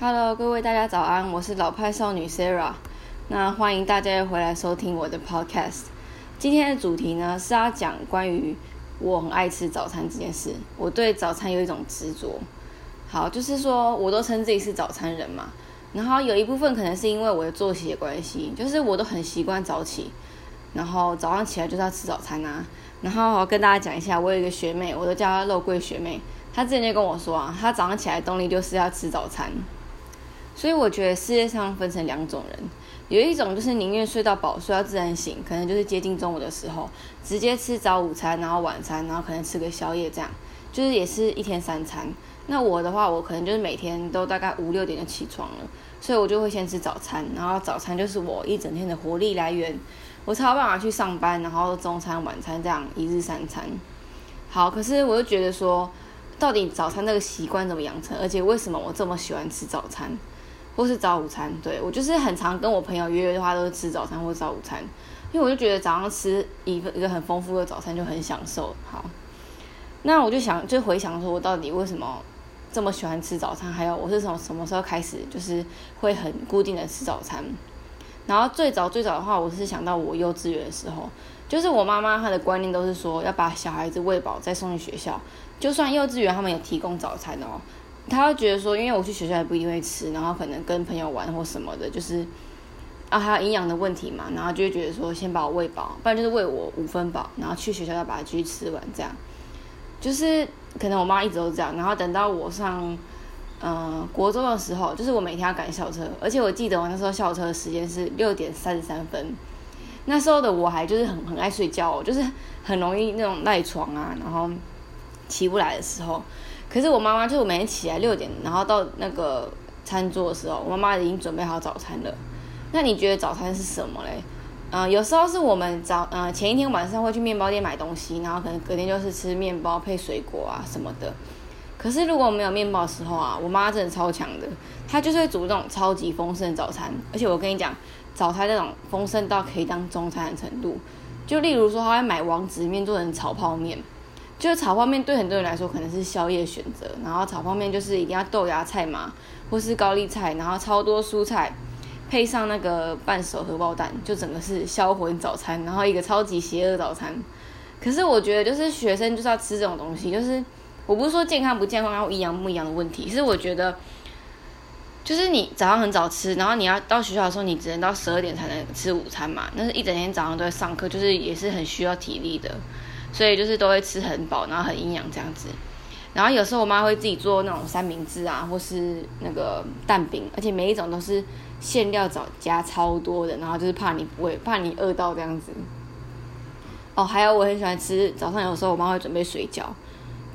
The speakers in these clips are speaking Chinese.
Hello，各位大家早安，我是老派少女 Sarah。那欢迎大家又回来收听我的 Podcast。今天的主题呢是要讲关于我很爱吃早餐这件事。我对早餐有一种执着。好，就是说我都称自己是早餐人嘛。然后有一部分可能是因为我的作息的关系，就是我都很习惯早起，然后早上起来就是要吃早餐啊。然后跟大家讲一下，我有一个学妹，我都叫她肉桂学妹。她之前就跟我说啊，她早上起来动力就是要吃早餐。所以我觉得世界上分成两种人，有一种就是宁愿睡到饱，睡到自然醒，可能就是接近中午的时候，直接吃早午餐，然后晚餐，然后可能吃个宵夜，这样就是也是一天三餐。那我的话，我可能就是每天都大概五六点就起床了，所以我就会先吃早餐，然后早餐就是我一整天的活力来源，我才有办法去上班，然后中餐、晚餐这样一日三餐。好，可是我又觉得说，到底早餐这个习惯怎么养成？而且为什么我这么喜欢吃早餐，或是早午餐？对我就是很常跟我朋友约约的话，都是吃早餐或早午餐，因为我就觉得早上吃一个一个很丰富的早餐就很享受。好，那我就想就回想说，我到底为什么？这么喜欢吃早餐，还有我是从什么时候开始就是会很固定的吃早餐？然后最早最早的话，我是想到我幼稚园的时候，就是我妈妈她的观念都是说要把小孩子喂饱再送去学校，就算幼稚园他们有提供早餐哦，他会觉得说，因为我去学校也不一定会吃，然后可能跟朋友玩或什么的，就是啊还有营养的问题嘛，然后就会觉得说先把我喂饱，不然就是喂我五分饱，然后去学校要把它继续吃完这样。就是可能我妈一直都这样，然后等到我上，嗯，国中的时候，就是我每天要赶校车，而且我记得我那时候校车的时间是六点三十三分，那时候的我还就是很很爱睡觉，就是很容易那种赖床啊，然后起不来的时候，可是我妈妈就是每天起来六点，然后到那个餐桌的时候，我妈妈已经准备好早餐了。那你觉得早餐是什么嘞？嗯，有时候是我们早，嗯，前一天晚上会去面包店买东西，然后可能隔天就是吃面包配水果啊什么的。可是如果没有面包的时候啊，我妈真的超强的，她就是会煮那种超级丰盛的早餐。而且我跟你讲，早餐那种丰盛到可以当中餐的程度。就例如说，她会买王子面做成炒泡面，就是炒泡面对很多人来说可能是宵夜选择，然后炒泡面就是一定要豆芽菜嘛，或是高丽菜，然后超多蔬菜。配上那个半熟荷包蛋，就整个是销魂早餐，然后一个超级邪恶早餐。可是我觉得，就是学生就是要吃这种东西，就是我不是说健康不健康，然后营养不营养的问题，是我觉得，就是你早上很早吃，然后你要到学校的时候，你只能到十二点才能吃午餐嘛。那是一整天早上都在上课，就是也是很需要体力的，所以就是都会吃很饱，然后很营养这样子。然后有时候我妈会自己做那种三明治啊，或是那个蛋饼，而且每一种都是。馅料早加超多的，然后就是怕你不会，怕你饿到这样子。哦，还有我很喜欢吃早上，有时候我妈会准备水饺，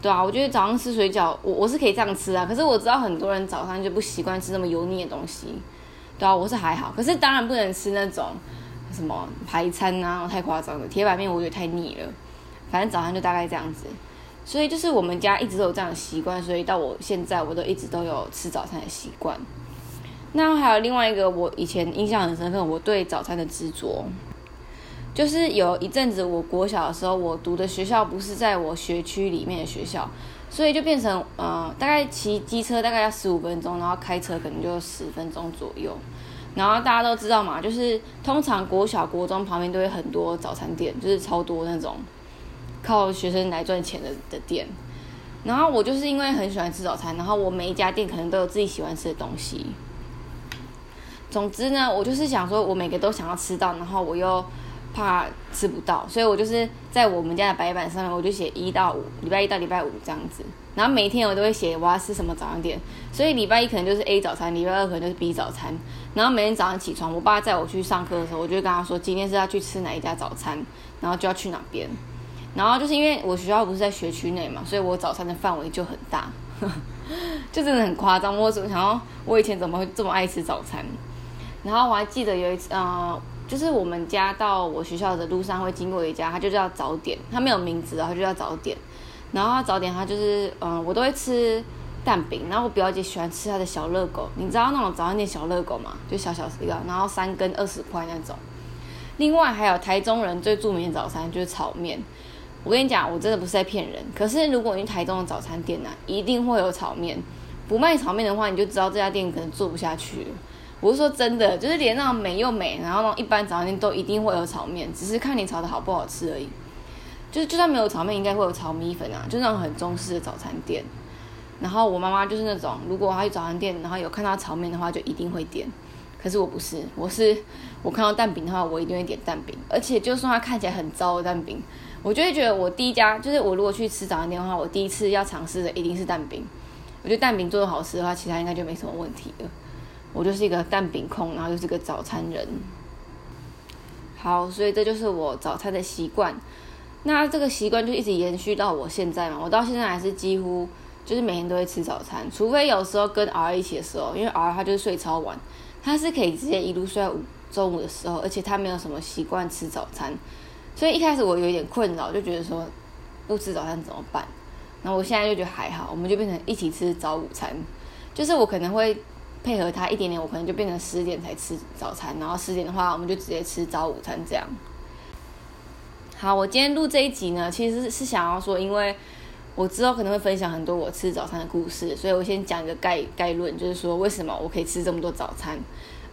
对啊，我觉得早上吃水饺，我我是可以这样吃啊。可是我知道很多人早上就不习惯吃那么油腻的东西，对啊，我是还好。可是当然不能吃那种什么排餐啊，太夸张了。铁板面我觉得太腻了。反正早上就大概这样子，所以就是我们家一直都有这样的习惯，所以到我现在我都一直都有吃早餐的习惯。那还有另外一个我以前印象很深刻，我对早餐的执着，就是有一阵子我国小的时候，我读的学校不是在我学区里面的学校，所以就变成呃大概骑机车大概要十五分钟，然后开车可能就十分钟左右。然后大家都知道嘛，就是通常国小国中旁边都有很多早餐店，就是超多那种靠学生来赚钱的的店。然后我就是因为很喜欢吃早餐，然后我每一家店可能都有自己喜欢吃的东西。总之呢，我就是想说，我每个都想要吃到，然后我又怕吃不到，所以我就是在我们家的白板上面，我就写一到五，礼拜一到礼拜五这样子。然后每天我都会写我要吃什么早餐店，所以礼拜一可能就是 A 早餐，礼拜二可能就是 B 早餐。然后每天早上起床，我爸载我去上课的时候，我就跟他说今天是要去吃哪一家早餐，然后就要去哪边。然后就是因为我学校不是在学区内嘛，所以我早餐的范围就很大，就真的很夸张。我怎么想到我以前怎么会这么爱吃早餐？然后我还记得有一次，呃，就是我们家到我学校的路上会经过一家，它就叫早点，它没有名字，然后就叫早点。然后早点它就是，嗯，我都会吃蛋饼。然后我表姐喜欢吃它的小热狗，你知道那种早餐店小热狗吗？就小小一个，然后三根二十块那种。另外还有台中人最著名的早餐就是炒面。我跟你讲，我真的不是在骗人。可是如果你台中的早餐店呢，一定会有炒面。不卖炒面的话，你就知道这家店可能做不下去。我是说真的，就是连那种美又美，然后那种一般早餐店都一定会有炒面，只是看你炒的好不好吃而已。就是就算没有炒面，应该会有炒米粉啊，就那种很中式的早餐店。然后我妈妈就是那种，如果她去早餐店，然后有看到炒面的话，就一定会点。可是我不是，我是我看到蛋饼的话，我一定会点蛋饼。而且就算它看起来很糟的蛋饼，我就会觉得我第一家就是我如果去吃早餐店的话，我第一次要尝试的一定是蛋饼。我觉得蛋饼做的好吃的话，其他应该就没什么问题了。我就是一个蛋饼控，然后又是个早餐人。好，所以这就是我早餐的习惯。那这个习惯就一直延续到我现在嘛，我到现在还是几乎就是每天都会吃早餐，除非有时候跟 R 一起的时候，因为 R 他就是睡超晚，他是可以直接一路睡到午中午的时候，而且他没有什么习惯吃早餐，所以一开始我有点困扰，就觉得说不吃早餐怎么办？然后我现在就觉得还好，我们就变成一起吃早午餐，就是我可能会。配合他一点点，我可能就变成十点才吃早餐，然后十点的话，我们就直接吃早午餐这样。好，我今天录这一集呢，其实是想要说，因为我之后可能会分享很多我吃早餐的故事，所以我先讲一个概概论，就是说为什么我可以吃这么多早餐，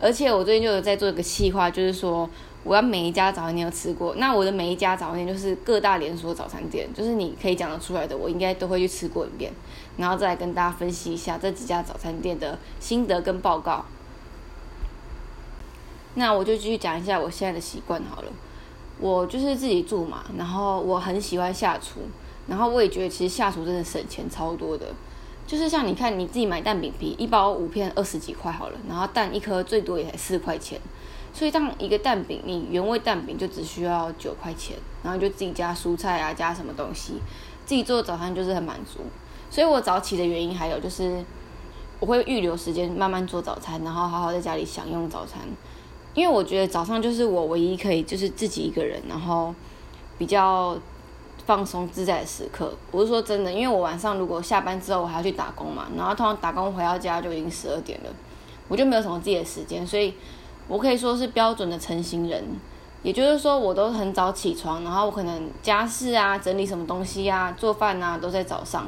而且我最近就有在做一个计划，就是说。我要每一家早餐店都吃过，那我的每一家早餐店就是各大连锁早餐店，就是你可以讲得出来的，我应该都会去吃过一遍，然后再来跟大家分析一下这几家早餐店的心得跟报告。那我就继续讲一下我现在的习惯好了。我就是自己住嘛，然后我很喜欢下厨，然后我也觉得其实下厨真的省钱超多的。就是像你看你自己买蛋饼皮，一包五片二十几块好了，然后蛋一颗最多也才四块钱。所以，当一个蛋饼，你原味蛋饼就只需要九块钱，然后就自己加蔬菜啊，加什么东西，自己做早餐就是很满足。所以我早起的原因还有就是，我会预留时间慢慢做早餐，然后好好在家里享用早餐。因为我觉得早上就是我唯一可以就是自己一个人，然后比较放松自在的时刻。我是说真的，因为我晚上如果下班之后我还要去打工嘛，然后通常打工回到家就已经十二点了，我就没有什么自己的时间，所以。我可以说是标准的成型人，也就是说，我都很早起床，然后我可能家事啊、整理什么东西啊、做饭啊都在早上，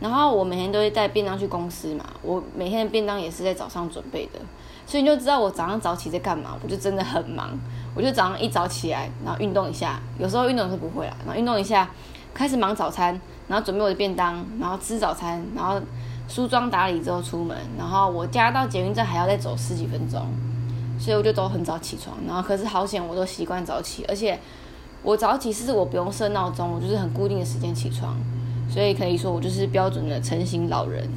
然后我每天都会带便当去公司嘛，我每天的便当也是在早上准备的，所以你就知道我早上早起在干嘛，我就真的很忙，我就早上一早起来，然后运动一下，有时候运动是不会啦，然后运动一下，开始忙早餐，然后准备我的便当，然后吃早餐，然后梳妆打理之后出门，然后我家到捷运站还要再走十几分钟。所以我就都很早起床，然后可是好险，我都习惯早起，而且我早起是我不用设闹钟，我就是很固定的时间起床，所以可以说我就是标准的成型老人。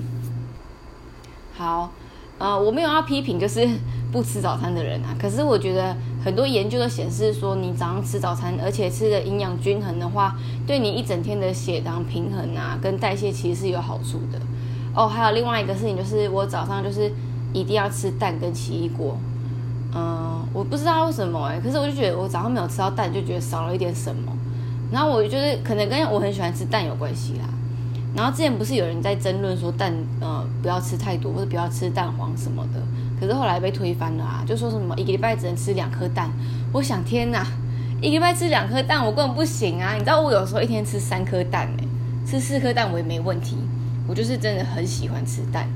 好，呃，我没有要批评就是不吃早餐的人啊，可是我觉得很多研究都显示说，你早上吃早餐，而且吃的营养均衡的话，对你一整天的血糖平衡啊，跟代谢其实是有好处的。哦，还有另外一个事情就是，我早上就是一定要吃蛋跟奇异果。嗯，我不知道为什么哎，可是我就觉得我早上没有吃到蛋，就觉得少了一点什么。然后我觉得可能跟我很喜欢吃蛋有关系啦。然后之前不是有人在争论说蛋，呃，不要吃太多或者不要吃蛋黄什么的，可是后来被推翻了啊，就说什么一个礼拜只能吃两颗蛋。我想天哪，一个礼拜吃两颗蛋我根本不行啊！你知道我有时候一天吃三颗蛋哎，吃四颗蛋我也没问题。我就是真的很喜欢吃蛋，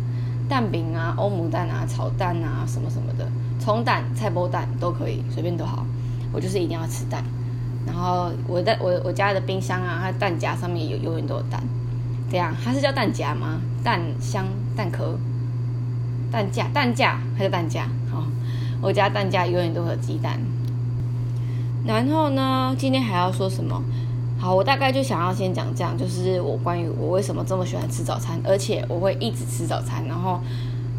蛋饼啊、欧姆蛋啊、炒蛋啊什么什么的。葱蛋、菜包蛋都可以，随便都好。我就是一定要吃蛋。然后我在我我家的冰箱啊，它蛋夹上面有永远都有蛋。这样，它是叫蛋夹吗？蛋箱、蛋壳、蛋架、蛋架，它叫蛋架。好，我家蛋架永远都有鸡蛋。然后呢，今天还要说什么？好，我大概就想要先讲这样，就是我关于我为什么这么喜欢吃早餐，而且我会一直吃早餐。然后。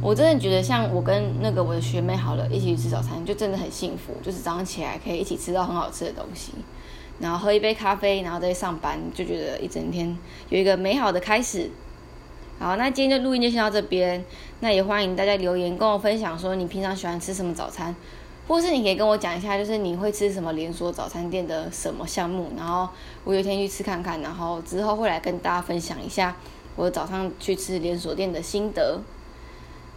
我真的觉得，像我跟那个我的学妹好了，一起去吃早餐，就真的很幸福。就是早上起来可以一起吃到很好吃的东西，然后喝一杯咖啡，然后再上班，就觉得一整天有一个美好的开始。好，那今天的录音就先到这边。那也欢迎大家留言跟我分享，说你平常喜欢吃什么早餐，或是你可以跟我讲一下，就是你会吃什么连锁早餐店的什么项目，然后我有一天去吃看看，然后之后会来跟大家分享一下我早上去吃连锁店的心得。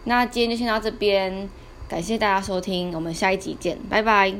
那今天就先到这边，感谢大家收听，我们下一集见，拜拜。